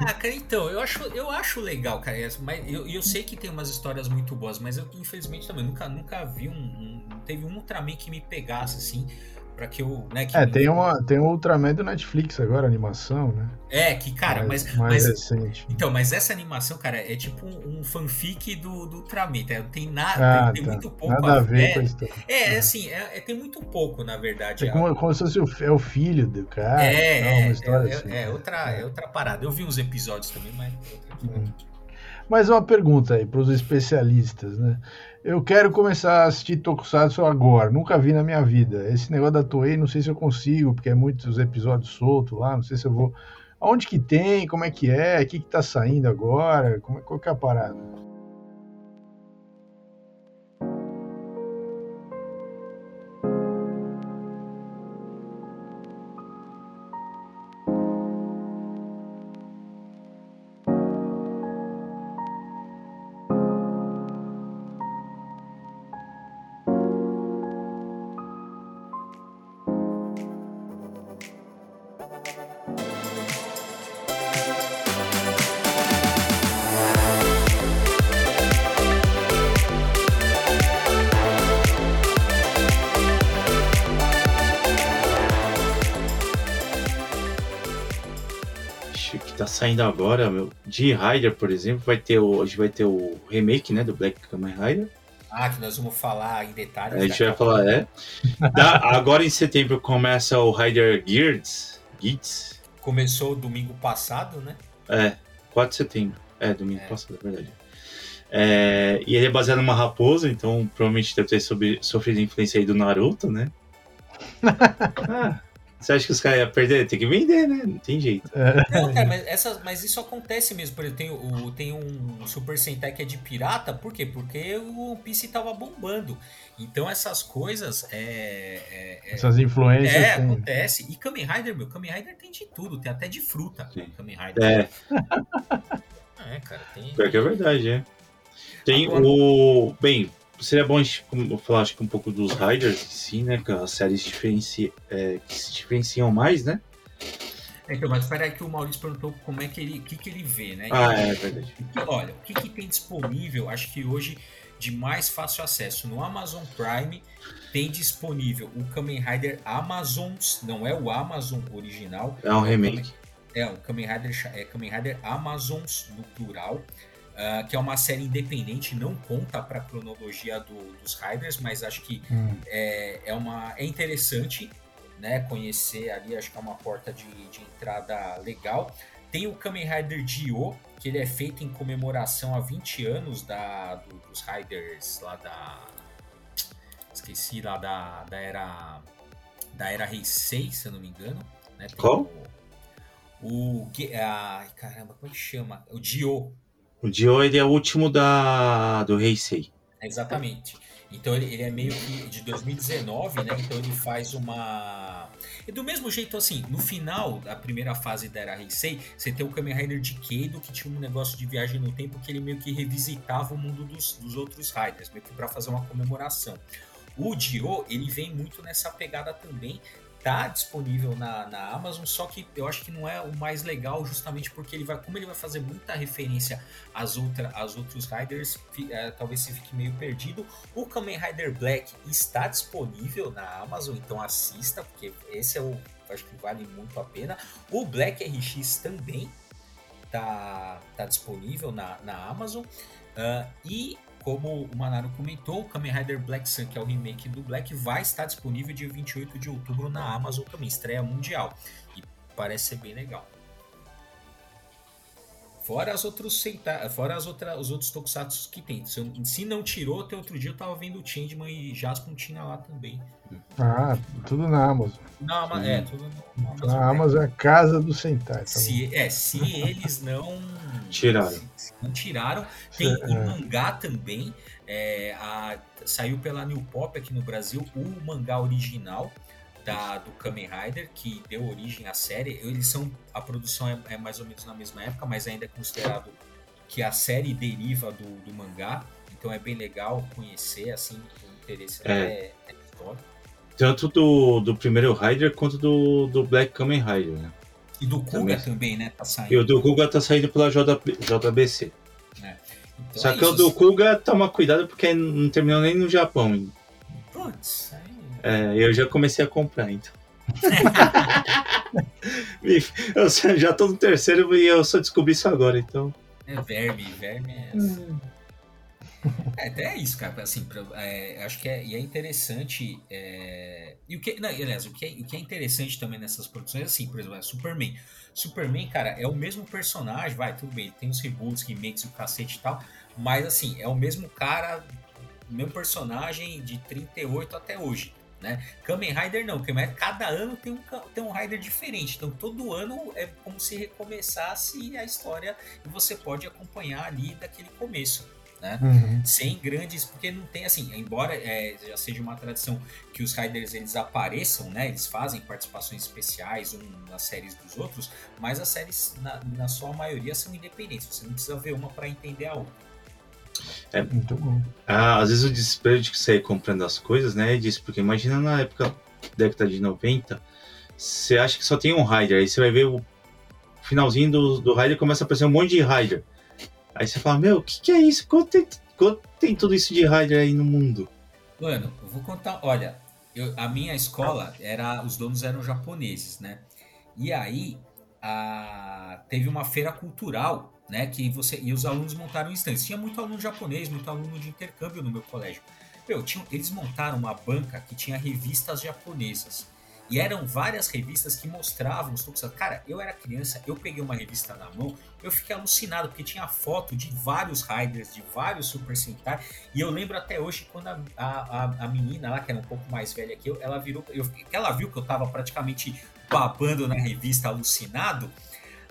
ah, cara, então, eu acho, eu acho legal, cara. Mas eu, eu sei que tem umas histórias muito boas, mas eu, infelizmente, também nunca, nunca vi um, um. Teve um Ultraman que me pegasse, assim para que eu, né, que É, tem uma tem um Ultraman do Netflix agora, animação, né? É, que cara, mais, mas mais mas, recente. Então, mas essa animação, cara, é tipo um, fanfic do, do Ultraman, tá? Tem nada, ah, tem, tá. muito pouco nada a ver, com isso. É, é, assim, é, é, tem muito pouco, na verdade. É como, como se fosse o, é o filho do cara. É, não, uma é, história é, assim, é, outra, é outra parada. Eu vi uns episódios também, mas outra hum. Mas uma pergunta aí para os especialistas, né? Eu quero começar a assistir Tokusatsu agora, nunca vi na minha vida. Esse negócio da Toei, não sei se eu consigo, porque é muitos episódios soltos lá, não sei se eu vou. Aonde que tem, como é que é, o que que tá saindo agora, como, qual que é a parada? Saindo agora, meu, de Rider, por exemplo, vai ter o, hoje vai ter o remake, né, do Black Kamen Rider. Ah, que nós vamos falar em detalhes. A gente vai falar, é. Da, agora em setembro começa o Rider Gears. Geats. Começou domingo passado, né? É, 4 de setembro. É, domingo é. passado, é verdade. É, e ele é baseado numa raposa, então provavelmente deve ter sobre, sofrido influência aí do Naruto, né? [LAUGHS] ah, você acha que os caras iam perder? Tem que vender, né? Não tem jeito. É. Não, cara, mas, essa, mas isso acontece mesmo. Por exemplo, tem, o, tem um Super Sentai que é de pirata, por quê? Porque o Piece tava bombando. Então essas coisas. É, é, é essas influências. É, acontece. E Kamen Rider, meu, Kamen Rider tem de tudo, tem até de fruta. Sim. Kamen Rider. É. é, cara, tem. Pior que é verdade, é. Tem Agora... o. Bem, seria bom a gente falar acho que um pouco dos Riders sim, né? Que as séries diferenci, é, que se diferenciam mais, né? Então, mas espera aí que o Maurício perguntou como é que ele, o que, que ele vê, né? Ah, é verdade. Olha, o que, que tem disponível, acho que hoje de mais fácil acesso no Amazon Prime tem disponível o Kamen Rider Amazons, não é o Amazon original. É um remake. É, o Kamen Rider, é Kamen Rider Amazons no plural. Uh, que é uma série independente, não conta para a cronologia do, dos Riders, mas acho que hum. é, é, uma, é interessante né, conhecer ali, acho que é uma porta de, de entrada legal. Tem o Kamen Rider Dio, que ele é feito em comemoração a 20 anos da, do, dos Riders lá da. Esqueci lá da, da era. Da era Rei 6, se eu não me engano. Né? Qual? O. o a, caramba, como é que chama? O Dio. O Dio ele é o último da, do Heisei. Exatamente. Então ele, ele, é meio que de 2019, né? Então ele faz uma. E do mesmo jeito, assim, no final da primeira fase da Era Heisei, você tem o Kamen Rider de Keido, que tinha um negócio de viagem no tempo que ele meio que revisitava o mundo dos, dos outros Riders, meio que pra fazer uma comemoração. O Dio, ele vem muito nessa pegada também tá disponível na, na Amazon, só que eu acho que não é o mais legal justamente porque ele vai, como ele vai fazer muita referência às, outra, às outros Riders, é, talvez você fique meio perdido. O Kamen Rider Black está disponível na Amazon, então assista, porque esse é o, acho que vale muito a pena. O Black RX também tá, tá disponível na, na Amazon. Uh, e como o Manaro comentou, o Kamen Rider Black Sun, que é o remake do Black, vai estar disponível dia 28 de outubro na Amazon também, estreia mundial. E parece ser bem legal. Fora as outros fora as outras, os outros tokusatsu que tem. Se, se, não tirou, até outro dia eu tava vendo o Changeman e Jaspion tinha lá também. Ah, tudo na Amazon. Não, é, tudo na Amazon. Na Amazon é a casa do Sentai. Tá se, é, se eles não tiraram. Não tiraram. Tem o é. mangá também. É, a, saiu pela New Pop aqui no Brasil o mangá original da, do Kamen Rider, que deu origem à série. Eles são. A produção é, é, mais ou menos na mesma época, mas ainda é considerado que a série deriva do, do mangá. Então é bem legal conhecer, assim, o interesse é. da história. Tanto do, do primeiro Rider quanto do, do Black Kamen Rider, né? E do Kuga também, também né? Tá saindo. E o do Kuga tá saindo pela JB, JBC. É. Então Só é que isso. o do Kuga toma cuidado porque não terminou nem no Japão. Putz, aí é, eu já comecei a comprar, então. [LAUGHS] eu já tô no terceiro e eu só descobri isso agora, então. É verme, verme é assim. É, até é isso, cara. Assim, pra, é, acho que é, e é interessante. É, e o que, não, aliás, o que, é, o que é interessante também nessas produções é assim, por exemplo, é Superman. Superman, cara, é o mesmo personagem, vai, tudo bem, tem os reboots, remakes, o cacete e tal, mas assim, é o mesmo cara, o mesmo personagem de 38 até hoje. Né? Kamen Rider não, Kamen Rider, cada ano tem um, tem um Rider diferente, então todo ano é como se recomeçasse a história e você pode acompanhar ali daquele começo. Né? Uhum. Sem grandes, porque não tem assim, embora é, já seja uma tradição que os Riders eles apareçam, né? Eles fazem participações especiais um nas séries dos outros, mas as séries na, na sua maioria são independentes. Você não precisa ver uma para entender a outra. É muito bom. Ah, às vezes o desespero de sair comprando as coisas, né? É disso, porque imagina na época, década de 90, você acha que só tem um Rider, aí você vai ver o finalzinho do, do Rider começa a aparecer um monte de Rider. Aí você fala, meu, o que, que é isso? Quanto tem, quanto tem tudo isso de Rider aí no mundo? Mano, eu vou contar, olha, eu, a minha escola era, os donos eram japoneses, né? E aí, a, teve uma feira cultural, né? Que você e os alunos montaram instantes. Tinha muito aluno japonês, muito aluno de intercâmbio no meu colégio. Meu, tinha, eles montaram uma banca que tinha revistas japonesas. E eram várias revistas que mostravam os tokusatsu. Cara, eu era criança, eu peguei uma revista na mão, eu fiquei alucinado, porque tinha foto de vários Riders, de vários Super Sentai. E eu lembro até hoje quando a, a, a menina lá, que era um pouco mais velha que eu, ela virou. Eu, ela viu que eu tava praticamente babando na revista, alucinado.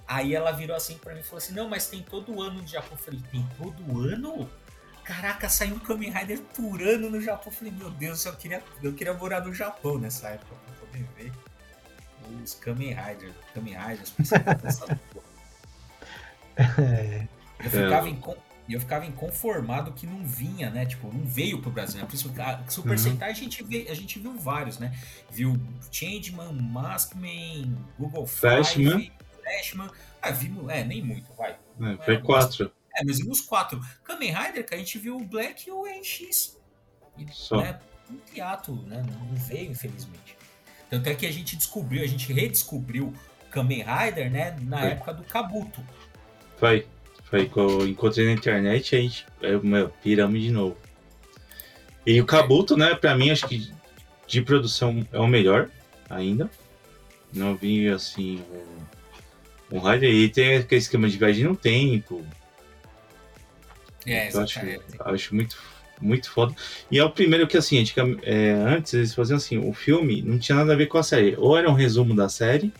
Aí ela virou assim para mim e falou assim: Não, mas tem todo ano no Japão. Eu falei: Tem todo ano? Caraca, saiu um Kamen Rider por ano no Japão. Eu falei: Meu Deus, eu queria, eu queria morar no Japão nessa época ver os Kamen Riders. Kamen Riders, é. Eu ficava em eu ficava inconformado que não vinha, né? Tipo, não veio pro Brasil. Né? Por isso, a Super uhum. Sentai a gente, vê, a gente viu vários, né? Viu Changeman, Maskman, Google Flashman. Flashman. Ah, vimos. É, nem muito, vai. É, foi quatro. É, mas vimos quatro. Kamen Rider, que a gente viu o Black e o NX. E, Só. Né, um teatro, né? Não veio, infelizmente. Tanto é que a gente descobriu, a gente redescobriu Kamen Rider, né? Na foi. época do Kabuto. Foi. Foi eu encontrei na internet a gente. Meu, piramos de novo. E o Kabuto, né, pra mim, acho que de produção é o melhor ainda. Não vi assim um, um Rider. E tem aquele esquema de viagem no tempo. É, eu acho, acho muito, muito foda. E é o primeiro que, assim, é, antes eles faziam assim: o filme não tinha nada a ver com a série. Ou era um resumo da série,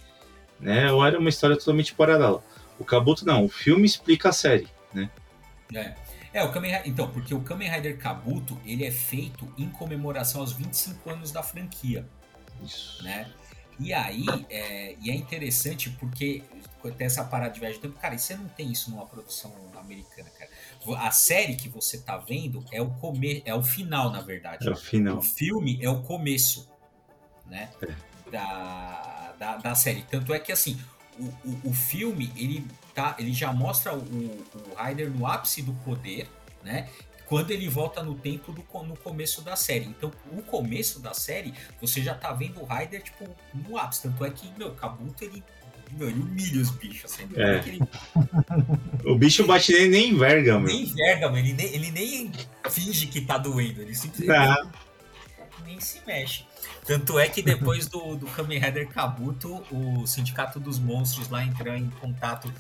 né? Ou era uma história totalmente paralela. O Kabuto não, o filme explica a série, né? É. É, o Kamen Rider, então, porque o Kamen Rider Kabuto, ele é feito em comemoração aos 25 anos da franquia. Isso. Né? E aí, é, e é interessante porque tem essa parada de viagem do tempo. Cara, e você não tem isso numa produção americana, cara. A série que você tá vendo é o come, é o final, na verdade. É o final. O filme é o começo, né? É. Da, da, da série. Tanto é que, assim, o, o, o, filme ele tá ele já mostra o, o Ryder no ápice do poder né quando ele volta no tempo do, no começo da série. Então o começo da série você já tá vendo o Ryder tipo no ápice. Tanto é que meu Kabuto ele meu, ele humilha os bichos assim, é. ele... [LAUGHS] o bicho bate nem, nem enverga mano nem enverga mano. Ele nem, ele nem finge que tá doendo. Ele simplesmente ah. nem se mexe. Tanto é que depois do, do Kamen Rider Kabuto, o Sindicato dos Monstros lá entrou em contato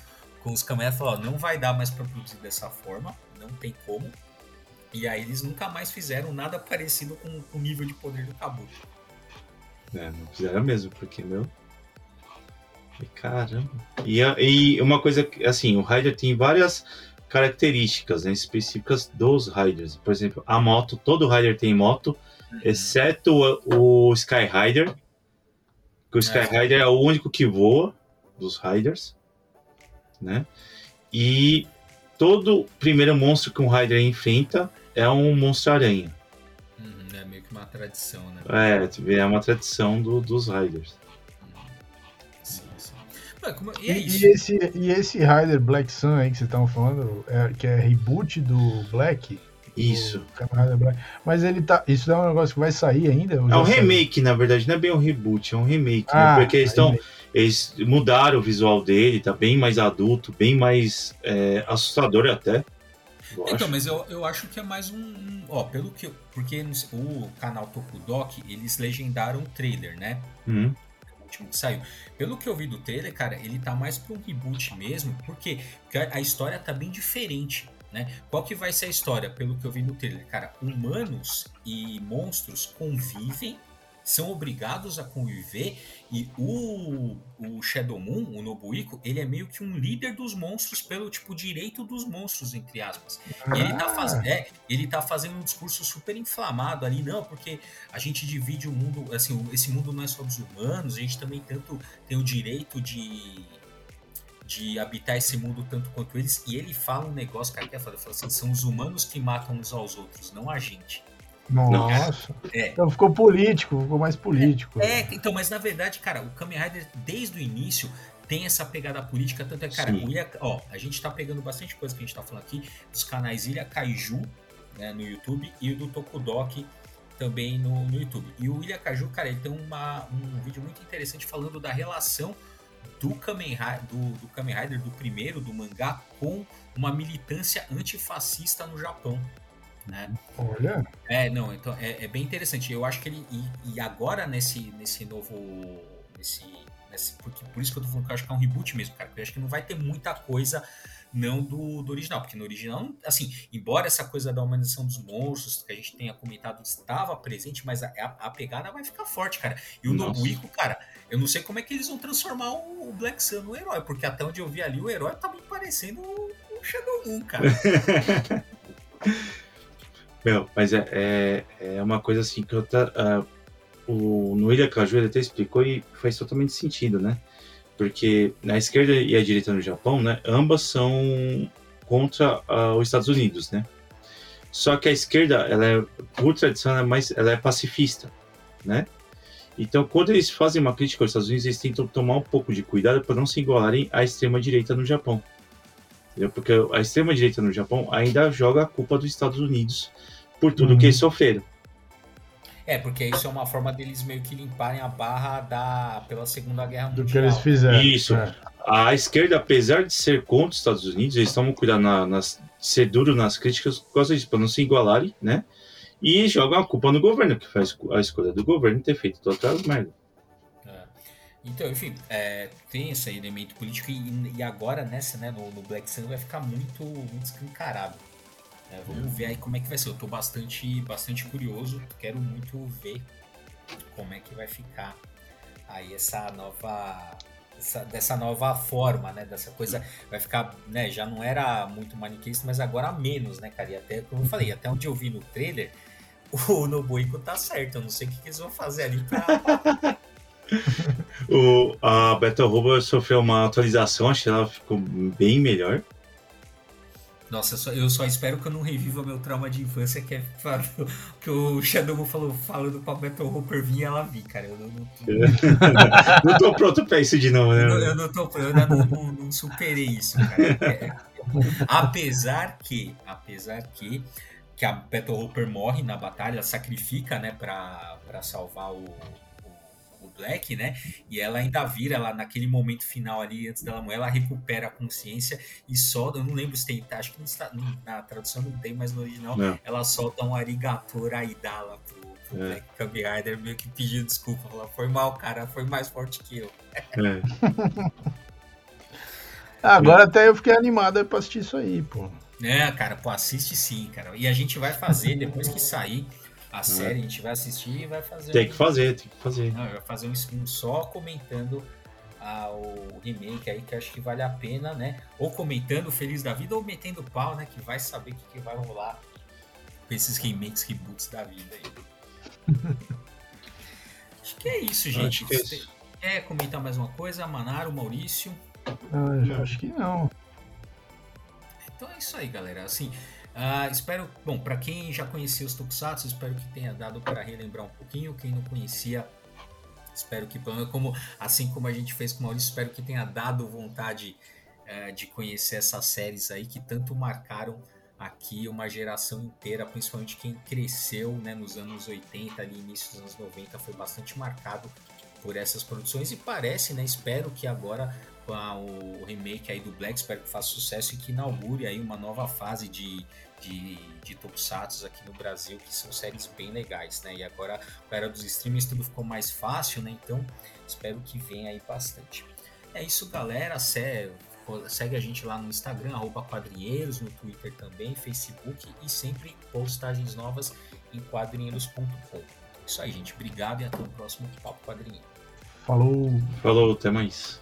com os Kamen e falou: não vai dar mais para produzir dessa forma, não tem como. E aí eles nunca mais fizeram nada parecido com, com o nível de poder do Kabuto. É, não fizeram mesmo, porque, meu. Caramba. E, e uma coisa, assim, o Rider tem várias características né, específicas dos Riders. Por exemplo, a moto, todo Rider tem moto, exceto o, o Sky Rider. Que o Sky é. Rider é o único que voa dos Riders, né? E todo primeiro monstro que um Rider enfrenta é um monstro aranha. Uhum, é meio que uma tradição, né? É, é uma tradição do, dos Riders. Sim, sim. e, é e, esse, e esse Rider Black Sun aí que vocês estavam falando, é, que é reboot do Black, isso. Mas ele tá. Isso é um negócio que vai sair ainda? É um remake, na verdade, não é bem um reboot, é um remake. Né? Ah, né? Porque eles estão. Eles mudaram o visual dele, tá bem mais adulto, bem mais é, assustador até. Então, acho. mas eu, eu acho que é mais um. Ó, pelo que. Porque o canal Tokudok, eles legendaram o trailer, né? Uhum. O último que saiu. Pelo que eu vi do trailer, cara, ele tá mais pra um reboot mesmo, porque, porque a história tá bem diferente. Né? Qual que vai ser a história, pelo que eu vi no trailer? Cara, humanos e monstros convivem, são obrigados a conviver e o, o Shadow Moon, o Nobuiko, ele é meio que um líder dos monstros pelo tipo direito dos monstros, entre aspas. Ah. Ele, tá faz, é, ele tá fazendo um discurso super inflamado ali, não, porque a gente divide o mundo, assim, esse mundo não é só dos humanos, a gente também tanto tem o direito de de habitar esse mundo tanto quanto eles. E ele fala um negócio, que é foda. Ele fala assim: são os humanos que matam uns aos outros, não a gente. Nossa. É. Então ficou político, ficou mais político. É, é, então, mas na verdade, cara, o Kamen Rider, desde o início, tem essa pegada política, tanto é, cara, o Ilha, ó, a gente tá pegando bastante coisa que a gente tá falando aqui dos canais Ilha Kaiju, né, no YouTube, e o do Tokudok também no, no YouTube. E o Ilha Kaiju, cara, ele tem uma, um vídeo muito interessante falando da relação do Kamen, do, do Kamen Rider, do primeiro, do mangá, com uma militância antifascista no Japão. Né? Olha. É, não, então é, é, bem interessante. Eu acho que ele. E, e, agora nesse, nesse novo. Nesse, nesse, porque, por isso que eu tô falando que eu acho que é um reboot mesmo, cara. Porque eu acho que não vai ter muita coisa não do, do, original, porque no original, assim, embora essa coisa da humanização dos monstros que a gente tenha comentado estava presente, mas a, a, a pegada vai ficar forte, cara. E o. Nobuiko, cara, eu não sei como é que eles vão transformar o, Black Sun no herói, porque até onde eu vi ali, o herói tá me parecendo o, o Shadow Moon, cara. [LAUGHS] Meu, mas é, é, é, uma coisa assim que eu tá, uh, o Noília Caju até explicou e faz totalmente sentido, né? Porque a esquerda e a direita no Japão, né, ambas são contra uh, os Estados Unidos, né? Só que a esquerda, ela é, por tradição, é, mais, ela é pacifista, né? Então, quando eles fazem uma crítica aos Estados Unidos, eles tentam tomar um pouco de cuidado para não se igualarem à extrema-direita no Japão. Entendeu? Porque a extrema-direita no Japão ainda joga a culpa dos Estados Unidos por tudo uhum. que eles sofreram. É, porque isso é uma forma deles meio que limparem a barra da, pela Segunda Guerra Mundial. Do que eles fizeram. Isso. É. A esquerda, apesar de ser contra os Estados Unidos, eles tomam cuidado na, nas, ser duro nas críticas por causa disso, para não se igualarem, né? E jogam a culpa no governo, que faz a escolha do governo ter feito todas aquelas merda. É. Então, enfim, é, tem esse elemento político e, e agora nessa, né, no, no, Black Sun vai ficar muito, muito escancarado. É, vamos ver aí como é que vai ser. Eu tô bastante, bastante curioso, quero muito ver como é que vai ficar aí essa nova essa, dessa nova forma, né? Dessa coisa vai ficar, né? Já não era muito maniqueísta, mas agora menos, né, cara? E até como eu falei, até onde eu vi no trailer, [LAUGHS] o Nobuiko tá certo. Eu não sei o que, que eles vão fazer ali pra. [LAUGHS] o, a Battle Robo sofreu uma atualização, acho que ela ficou bem melhor. Nossa, eu só, eu só, espero que eu não reviva meu trauma de infância, que é [LAUGHS] que o Shadow falou falando pra Battle Hopper vir e ela vir, cara. Eu não, não, [LAUGHS] não tô pronto pra isso de novo, né? Eu, eu não tô eu ainda não, não, não superei isso, cara. É, é, apesar que, apesar que, que a Battle Hopper morre na batalha, sacrifica, né, pra, pra salvar o, Black, né? E ela ainda vira lá naquele momento final ali, antes dela morrer, ela recupera a consciência e solta. Eu não lembro se tem, tá, acho que está, na tradução não tem, mas no original não. ela solta um arigato raidala pro, pro é. Black Kamen Rider, meio que pedindo desculpa. Fala, foi mal, cara, foi mais forte que eu. É. [LAUGHS] Agora até eu fiquei animado pra assistir isso aí, pô. É, cara, pô, assiste sim, cara. E a gente vai fazer, depois que sair, a série, a gente vai assistir e vai fazer. Tem um... que fazer, tem que fazer. Não, vai fazer um stream só comentando ah, o remake aí, que acho que vale a pena, né? Ou comentando Feliz da Vida ou metendo pau, né? Que vai saber o que, que vai rolar com esses remakes, reboots da vida aí. [LAUGHS] acho que é isso, gente. Que é isso. Quer comentar mais uma coisa? Manaro, Maurício? Ah, acho que não. Então é isso aí, galera. Assim, Uh, espero, bom, para quem já conhecia os Tokusatsu, espero que tenha dado para relembrar um pouquinho. Quem não conhecia, espero que, como, assim como a gente fez com o Maurício, espero que tenha dado vontade uh, de conhecer essas séries aí que tanto marcaram aqui uma geração inteira, principalmente quem cresceu né, nos anos 80, ali início dos anos 90, foi bastante marcado por essas produções e parece, né, espero que agora o remake aí do Black, espero que faça sucesso e que inaugure aí uma nova fase de, de, de Tokusatsu aqui no Brasil, que são séries bem legais, né? E agora, com a era dos streamers, tudo ficou mais fácil, né? Então, espero que venha aí bastante. É isso, galera. Segue a gente lá no Instagram, quadrinheiros, no Twitter também, Facebook e sempre postagens novas em quadrinheiros.com. Isso aí, gente. Obrigado e até o próximo Papo Quadrinheiro. Falou. Falou, até mais.